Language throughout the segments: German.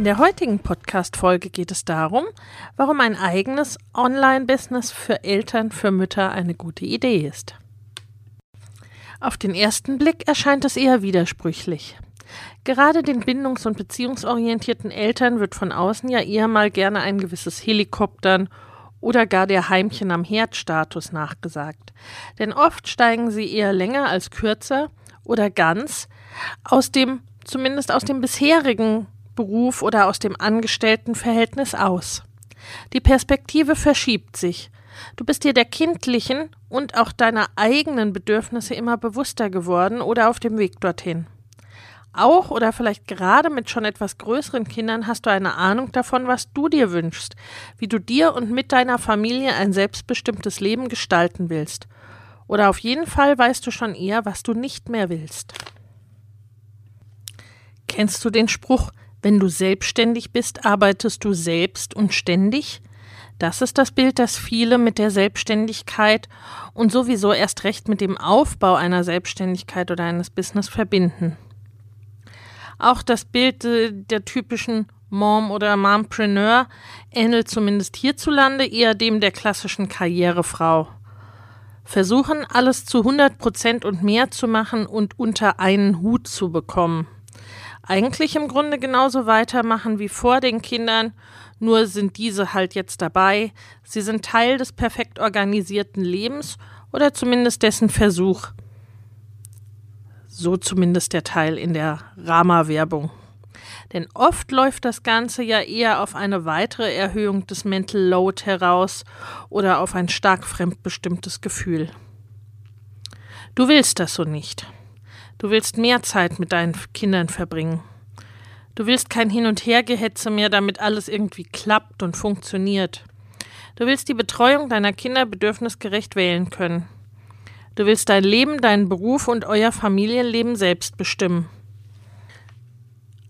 In der heutigen Podcast-Folge geht es darum, warum ein eigenes Online-Business für Eltern, für Mütter eine gute Idee ist. Auf den ersten Blick erscheint es eher widersprüchlich. Gerade den bindungs- und beziehungsorientierten Eltern wird von außen ja eher mal gerne ein gewisses Helikoptern oder gar der Heimchen am Herd-Status nachgesagt. Denn oft steigen sie eher länger als kürzer oder ganz aus dem, zumindest aus dem bisherigen Beruf oder aus dem Angestelltenverhältnis aus. Die Perspektive verschiebt sich. Du bist dir der kindlichen und auch deiner eigenen Bedürfnisse immer bewusster geworden oder auf dem Weg dorthin. Auch oder vielleicht gerade mit schon etwas größeren Kindern hast du eine Ahnung davon, was du dir wünschst, wie du dir und mit deiner Familie ein selbstbestimmtes Leben gestalten willst. Oder auf jeden Fall weißt du schon eher, was du nicht mehr willst. Kennst du den Spruch, wenn du selbstständig bist, arbeitest du selbst und ständig? Das ist das Bild, das viele mit der Selbstständigkeit und sowieso erst recht mit dem Aufbau einer Selbstständigkeit oder eines Business verbinden. Auch das Bild äh, der typischen Mom oder Mompreneur ähnelt zumindest hierzulande eher dem der klassischen Karrierefrau. Versuchen, alles zu 100 Prozent und mehr zu machen und unter einen Hut zu bekommen eigentlich im Grunde genauso weitermachen wie vor den Kindern, nur sind diese halt jetzt dabei. Sie sind Teil des perfekt organisierten Lebens oder zumindest dessen Versuch. So zumindest der Teil in der Rama-Werbung. Denn oft läuft das Ganze ja eher auf eine weitere Erhöhung des Mental Load heraus oder auf ein stark fremdbestimmtes Gefühl. Du willst das so nicht. Du willst mehr Zeit mit deinen Kindern verbringen. Du willst kein Hin- und Hergehetze mehr, damit alles irgendwie klappt und funktioniert. Du willst die Betreuung deiner Kinder bedürfnisgerecht wählen können. Du willst dein Leben, deinen Beruf und euer Familienleben selbst bestimmen.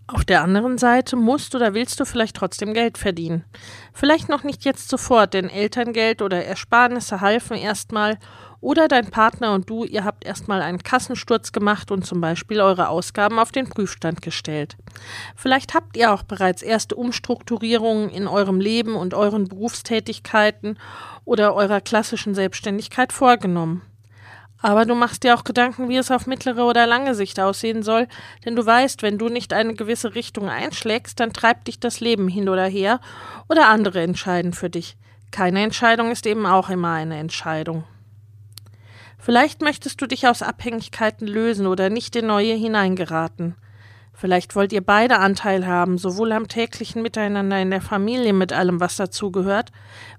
Auf der anderen Seite musst oder willst du vielleicht trotzdem Geld verdienen. Vielleicht noch nicht jetzt sofort, denn Elterngeld oder Ersparnisse halfen erstmal oder dein Partner und du, ihr habt erstmal einen Kassensturz gemacht und zum Beispiel eure Ausgaben auf den Prüfstand gestellt. Vielleicht habt ihr auch bereits erste Umstrukturierungen in eurem Leben und euren Berufstätigkeiten oder eurer klassischen Selbstständigkeit vorgenommen. Aber du machst dir auch Gedanken, wie es auf mittlere oder lange Sicht aussehen soll, denn du weißt, wenn du nicht eine gewisse Richtung einschlägst, dann treibt dich das Leben hin oder her oder andere entscheiden für dich. Keine Entscheidung ist eben auch immer eine Entscheidung. Vielleicht möchtest du dich aus Abhängigkeiten lösen oder nicht in neue hineingeraten. Vielleicht wollt ihr beide Anteil haben, sowohl am täglichen Miteinander in der Familie mit allem, was dazugehört,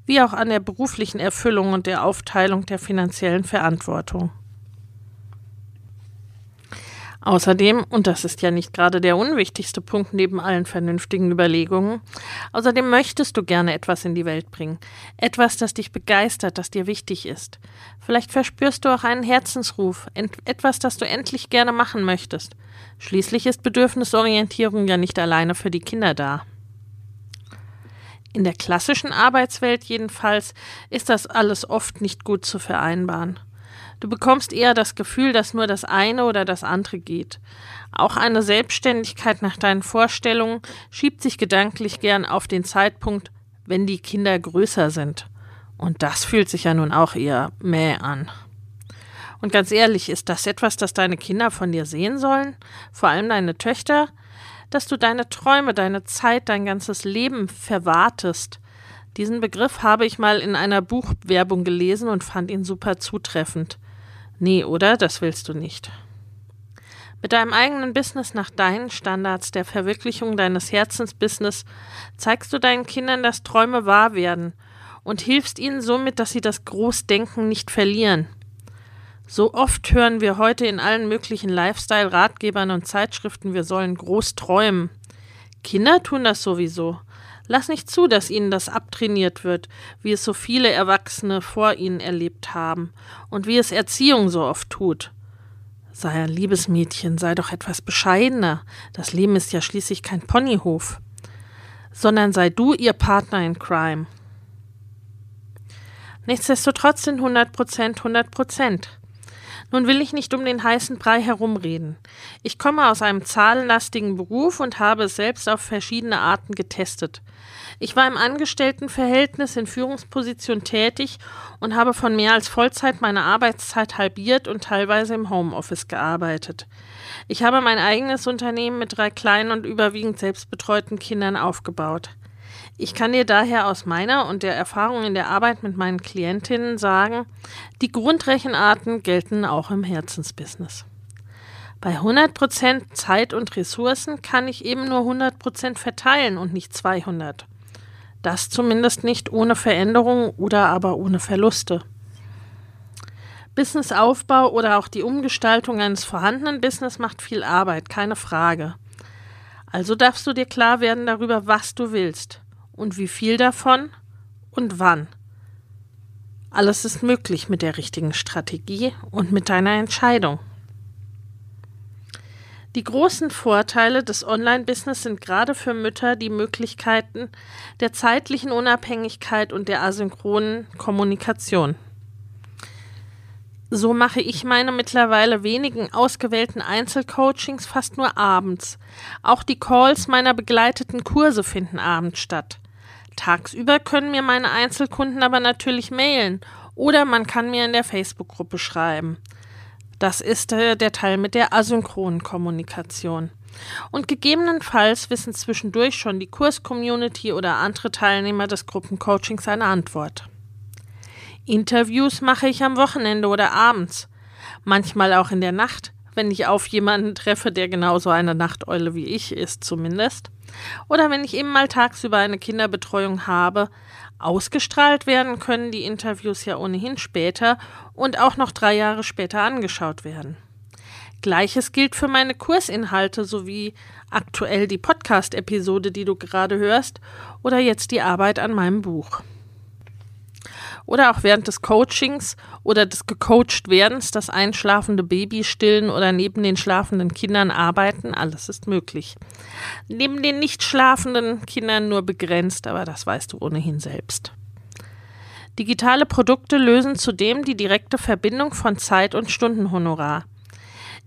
wie auch an der beruflichen Erfüllung und der Aufteilung der finanziellen Verantwortung. Außerdem, und das ist ja nicht gerade der unwichtigste Punkt neben allen vernünftigen Überlegungen, außerdem möchtest du gerne etwas in die Welt bringen. Etwas, das dich begeistert, das dir wichtig ist. Vielleicht verspürst du auch einen Herzensruf, etwas, das du endlich gerne machen möchtest. Schließlich ist Bedürfnisorientierung ja nicht alleine für die Kinder da. In der klassischen Arbeitswelt jedenfalls ist das alles oft nicht gut zu vereinbaren. Du bekommst eher das Gefühl, dass nur das eine oder das andere geht. Auch eine Selbstständigkeit nach deinen Vorstellungen schiebt sich gedanklich gern auf den Zeitpunkt, wenn die Kinder größer sind. Und das fühlt sich ja nun auch eher mäh an. Und ganz ehrlich, ist das etwas, das deine Kinder von dir sehen sollen? Vor allem deine Töchter? Dass du deine Träume, deine Zeit, dein ganzes Leben verwartest. Diesen Begriff habe ich mal in einer Buchwerbung gelesen und fand ihn super zutreffend. Nee, oder? Das willst du nicht. Mit deinem eigenen Business nach deinen Standards der Verwirklichung deines Herzensbusiness zeigst du deinen Kindern, dass Träume wahr werden und hilfst ihnen somit, dass sie das Großdenken nicht verlieren. So oft hören wir heute in allen möglichen Lifestyle-Ratgebern und Zeitschriften, wir sollen groß träumen. Kinder tun das sowieso. Lass nicht zu, dass ihnen das abtrainiert wird, wie es so viele Erwachsene vor ihnen erlebt haben und wie es Erziehung so oft tut. Sei ein liebes Mädchen, sei doch etwas bescheidener. Das Leben ist ja schließlich kein Ponyhof. Sondern sei du ihr Partner in Crime. Nichtsdestotrotz sind 100 Prozent 100 Prozent. Nun will ich nicht um den heißen Brei herumreden. Ich komme aus einem zahlenlastigen Beruf und habe es selbst auf verschiedene Arten getestet. Ich war im Angestelltenverhältnis in Führungsposition tätig und habe von mehr als Vollzeit meine Arbeitszeit halbiert und teilweise im Homeoffice gearbeitet. Ich habe mein eigenes Unternehmen mit drei kleinen und überwiegend selbstbetreuten Kindern aufgebaut. Ich kann dir daher aus meiner und der Erfahrung in der Arbeit mit meinen Klientinnen sagen, die Grundrechenarten gelten auch im Herzensbusiness. Bei 100% Zeit und Ressourcen kann ich eben nur 100% verteilen und nicht 200. Das zumindest nicht ohne Veränderung oder aber ohne Verluste. Businessaufbau oder auch die Umgestaltung eines vorhandenen Business macht viel Arbeit, keine Frage. Also darfst du dir klar werden darüber, was du willst und wie viel davon und wann. Alles ist möglich mit der richtigen Strategie und mit deiner Entscheidung. Die großen Vorteile des Online-Business sind gerade für Mütter die Möglichkeiten der zeitlichen Unabhängigkeit und der asynchronen Kommunikation. So mache ich meine mittlerweile wenigen ausgewählten Einzelcoachings fast nur abends. Auch die Calls meiner begleiteten Kurse finden abends statt. Tagsüber können mir meine Einzelkunden aber natürlich mailen oder man kann mir in der Facebook-Gruppe schreiben. Das ist äh, der Teil mit der asynchronen Kommunikation. Und gegebenenfalls wissen zwischendurch schon die Kurs-Community oder andere Teilnehmer des Gruppencoachings eine Antwort. Interviews mache ich am Wochenende oder abends, manchmal auch in der Nacht, wenn ich auf jemanden treffe, der genauso eine Nachteule wie ich ist zumindest. Oder wenn ich eben mal tagsüber eine Kinderbetreuung habe, ausgestrahlt werden können die Interviews ja ohnehin später und auch noch drei Jahre später angeschaut werden. Gleiches gilt für meine Kursinhalte sowie aktuell die Podcast-Episode, die du gerade hörst, oder jetzt die Arbeit an meinem Buch oder auch während des Coachings oder des gecoacht werdens das einschlafende Baby stillen oder neben den schlafenden Kindern arbeiten, alles ist möglich. Neben den nicht schlafenden Kindern nur begrenzt, aber das weißt du ohnehin selbst. Digitale Produkte lösen zudem die direkte Verbindung von Zeit und Stundenhonorar.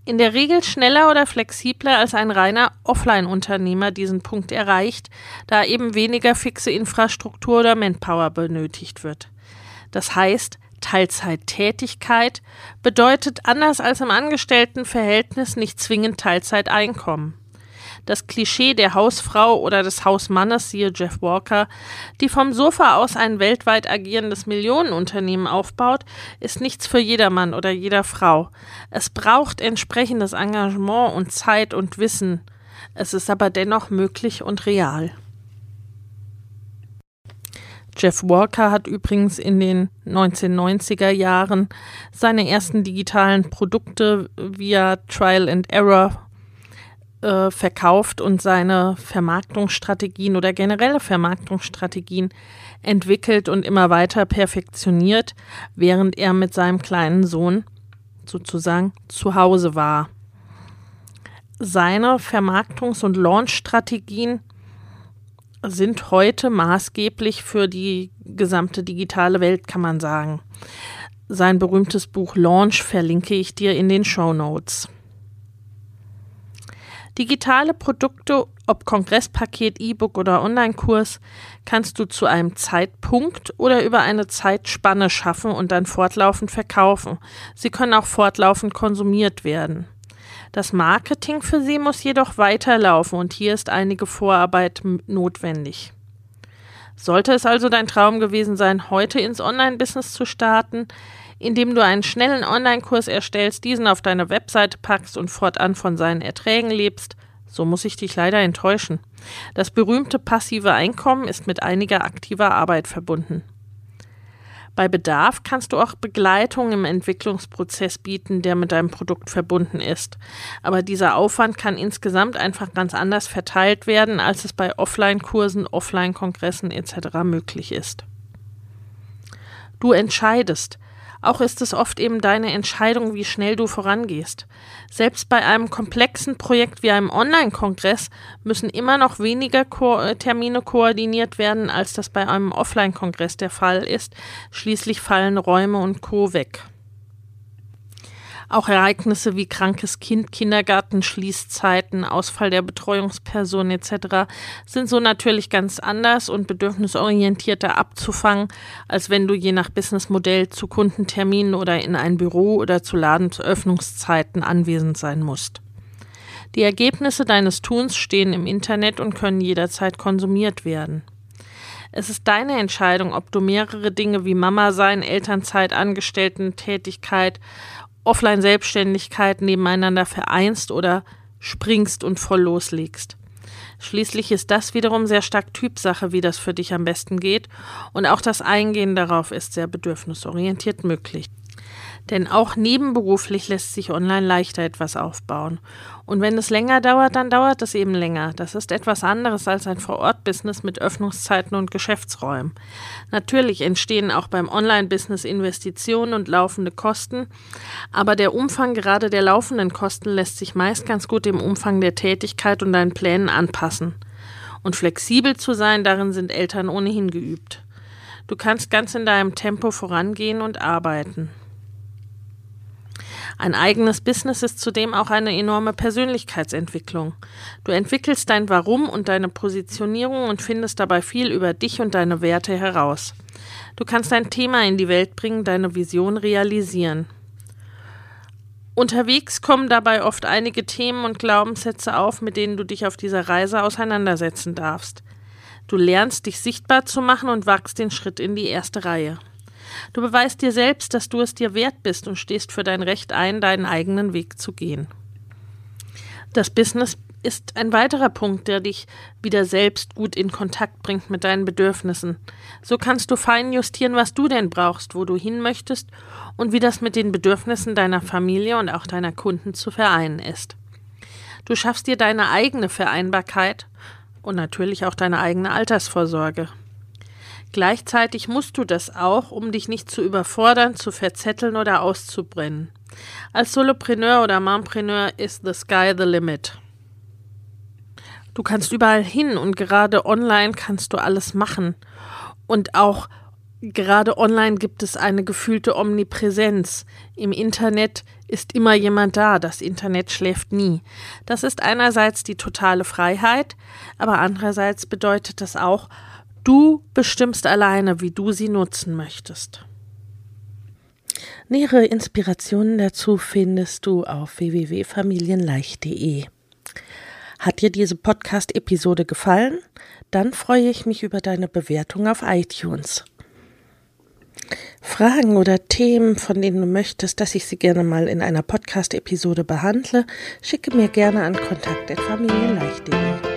In der Regel schneller oder flexibler als ein reiner Offline-Unternehmer diesen Punkt erreicht, da eben weniger fixe Infrastruktur oder Manpower benötigt wird. Das heißt, Teilzeittätigkeit bedeutet anders als im Angestelltenverhältnis nicht zwingend Teilzeiteinkommen. Das Klischee der Hausfrau oder des Hausmannes, siehe Jeff Walker, die vom Sofa aus ein weltweit agierendes Millionenunternehmen aufbaut, ist nichts für jedermann oder jeder Frau. Es braucht entsprechendes Engagement und Zeit und Wissen. Es ist aber dennoch möglich und real. Jeff Walker hat übrigens in den 1990er Jahren seine ersten digitalen Produkte via Trial and Error äh, verkauft und seine Vermarktungsstrategien oder generelle Vermarktungsstrategien entwickelt und immer weiter perfektioniert, während er mit seinem kleinen Sohn sozusagen zu Hause war. Seine Vermarktungs- und Launchstrategien sind heute maßgeblich für die gesamte digitale Welt, kann man sagen. Sein berühmtes Buch Launch verlinke ich dir in den Show Notes. Digitale Produkte, ob Kongresspaket, E-Book oder Online-Kurs, kannst du zu einem Zeitpunkt oder über eine Zeitspanne schaffen und dann fortlaufend verkaufen. Sie können auch fortlaufend konsumiert werden. Das Marketing für sie muss jedoch weiterlaufen und hier ist einige Vorarbeit notwendig. Sollte es also dein Traum gewesen sein, heute ins Online-Business zu starten, indem du einen schnellen Online-Kurs erstellst, diesen auf deine Webseite packst und fortan von seinen Erträgen lebst, so muss ich dich leider enttäuschen. Das berühmte passive Einkommen ist mit einiger aktiver Arbeit verbunden. Bei Bedarf kannst du auch Begleitung im Entwicklungsprozess bieten, der mit deinem Produkt verbunden ist. Aber dieser Aufwand kann insgesamt einfach ganz anders verteilt werden, als es bei Offline-Kursen, Offline-Kongressen etc. möglich ist. Du entscheidest, auch ist es oft eben deine Entscheidung, wie schnell du vorangehst. Selbst bei einem komplexen Projekt wie einem Online-Kongress müssen immer noch weniger Ko äh, Termine koordiniert werden, als das bei einem Offline-Kongress der Fall ist. Schließlich fallen Räume und Co weg. Auch Ereignisse wie krankes Kind, Kindergarten, Schließzeiten, Ausfall der Betreuungsperson etc. sind so natürlich ganz anders und bedürfnisorientierter abzufangen, als wenn du je nach Businessmodell zu Kundenterminen oder in ein Büro oder zu Ladenöffnungszeiten anwesend sein musst. Die Ergebnisse deines Tuns stehen im Internet und können jederzeit konsumiert werden. Es ist deine Entscheidung, ob du mehrere Dinge wie Mama sein, Elternzeit, Angestellten-Tätigkeit Offline-Selbstständigkeit nebeneinander vereinst oder springst und voll loslegst. Schließlich ist das wiederum sehr stark Typsache, wie das für dich am besten geht, und auch das Eingehen darauf ist sehr bedürfnisorientiert möglich. Denn auch nebenberuflich lässt sich online leichter etwas aufbauen. Und wenn es länger dauert, dann dauert es eben länger. Das ist etwas anderes als ein Vor-Ort-Business mit Öffnungszeiten und Geschäftsräumen. Natürlich entstehen auch beim Online-Business Investitionen und laufende Kosten, aber der Umfang gerade der laufenden Kosten lässt sich meist ganz gut dem Umfang der Tätigkeit und deinen Plänen anpassen. Und flexibel zu sein, darin sind Eltern ohnehin geübt. Du kannst ganz in deinem Tempo vorangehen und arbeiten. Ein eigenes Business ist zudem auch eine enorme Persönlichkeitsentwicklung. Du entwickelst dein Warum und deine Positionierung und findest dabei viel über dich und deine Werte heraus. Du kannst dein Thema in die Welt bringen, deine Vision realisieren. Unterwegs kommen dabei oft einige Themen und Glaubenssätze auf, mit denen du dich auf dieser Reise auseinandersetzen darfst. Du lernst dich sichtbar zu machen und wagst den Schritt in die erste Reihe. Du beweist dir selbst, dass du es dir wert bist und stehst für dein Recht ein, deinen eigenen Weg zu gehen. Das Business ist ein weiterer Punkt, der dich wieder selbst gut in Kontakt bringt mit deinen Bedürfnissen. So kannst du fein justieren, was du denn brauchst, wo du hin möchtest und wie das mit den Bedürfnissen deiner Familie und auch deiner Kunden zu vereinen ist. Du schaffst dir deine eigene Vereinbarkeit und natürlich auch deine eigene Altersvorsorge. Gleichzeitig musst du das auch, um dich nicht zu überfordern, zu verzetteln oder auszubrennen. Als Solopreneur oder Mompreneur ist the sky the limit. Du kannst überall hin und gerade online kannst du alles machen. Und auch gerade online gibt es eine gefühlte Omnipräsenz. Im Internet ist immer jemand da, das Internet schläft nie. Das ist einerseits die totale Freiheit, aber andererseits bedeutet das auch, Du bestimmst alleine, wie du sie nutzen möchtest. Nähere Inspirationen dazu findest du auf www.familienleicht.de. Hat dir diese Podcast-Episode gefallen? Dann freue ich mich über deine Bewertung auf iTunes. Fragen oder Themen, von denen du möchtest, dass ich sie gerne mal in einer Podcast-Episode behandle, schicke mir gerne an kontakt.familienleicht.de.